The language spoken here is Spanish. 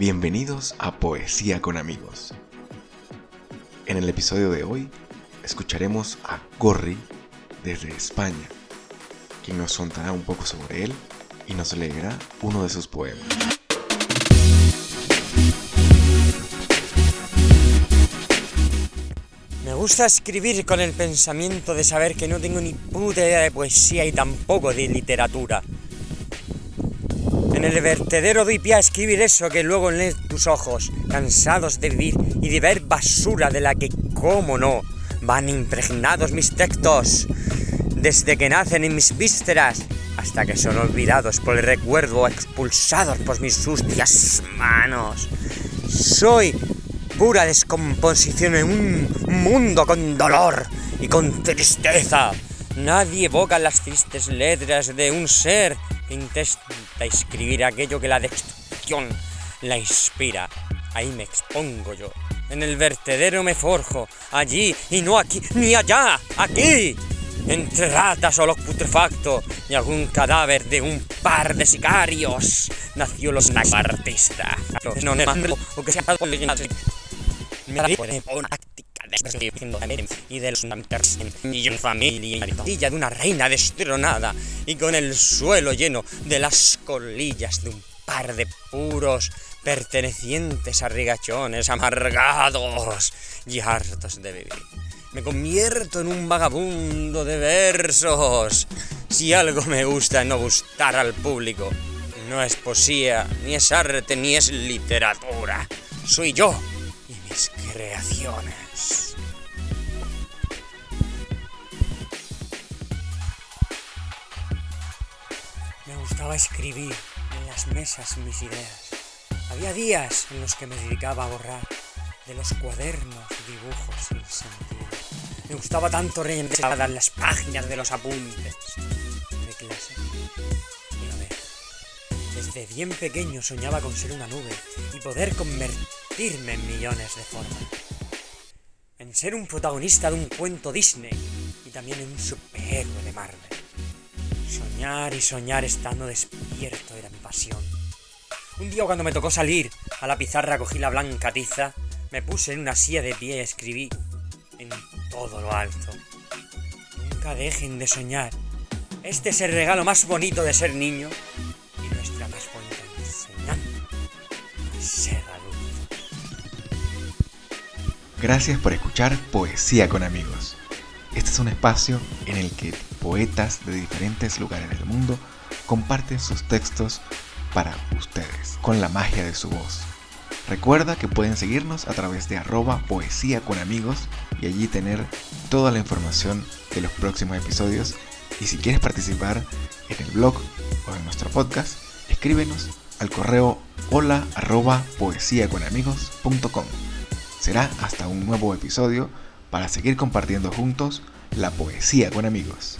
Bienvenidos a Poesía con amigos. En el episodio de hoy escucharemos a Gorri desde España, quien nos contará un poco sobre él y nos leerá uno de sus poemas. Me gusta escribir con el pensamiento de saber que no tengo ni puta idea de poesía y tampoco de literatura. En el vertedero doy pie a escribir eso que luego leen tus ojos, cansados de vivir y de ver basura de la que, cómo no, van impregnados mis textos, desde que nacen en mis vísceras hasta que son olvidados por el recuerdo expulsados por mis sucias manos. Soy pura descomposición en un mundo con dolor y con tristeza. Nadie evoca las tristes letras de un ser que intenta escribir aquello que la destrucción la inspira. Ahí me expongo yo. En el vertedero me forjo, allí y no aquí, ni allá, aquí. Entre ratas o lo putrefacto y algún cadáver de un par de sicarios nació los artista. No me o que sea me y de los y en familia de una reina destronada y con el suelo lleno de las colillas de un par de puros pertenecientes a rigachones amargados y hartos de vivir. Me convierto en un vagabundo de versos. Si algo me gusta no gustar al público. No es poesía, ni es arte, ni es literatura. Soy yo y mis creaciones. Gustaba escribir en las mesas mis ideas. Había días en los que me dedicaba a borrar de los cuadernos dibujos sin sentido. Me gustaba tanto rellenar las páginas de los apuntes de clase. Y a ver, desde bien pequeño soñaba con ser una nube y poder convertirme en millones de formas. En ser un protagonista de un cuento Disney y también en un superhéroe de Marvel. Soñar y soñar estando despierto era mi pasión. Un día cuando me tocó salir, a la pizarra cogí la blanca tiza, me puse en una silla de pie y escribí en todo lo alto. Nunca dejen de soñar. Este es el regalo más bonito de ser niño y nuestra más bonita enseñanza ser adulto. Gracias por escuchar Poesía con amigos. Este es un espacio en el que poetas de diferentes lugares del mundo comparten sus textos para ustedes, con la magia de su voz. Recuerda que pueden seguirnos a través de arroba y allí tener toda la información de los próximos episodios. Y si quieres participar en el blog o en nuestro podcast, escríbenos al correo hola arroba poesiaconamigos.com. Será hasta un nuevo episodio para seguir compartiendo juntos la poesía con amigos.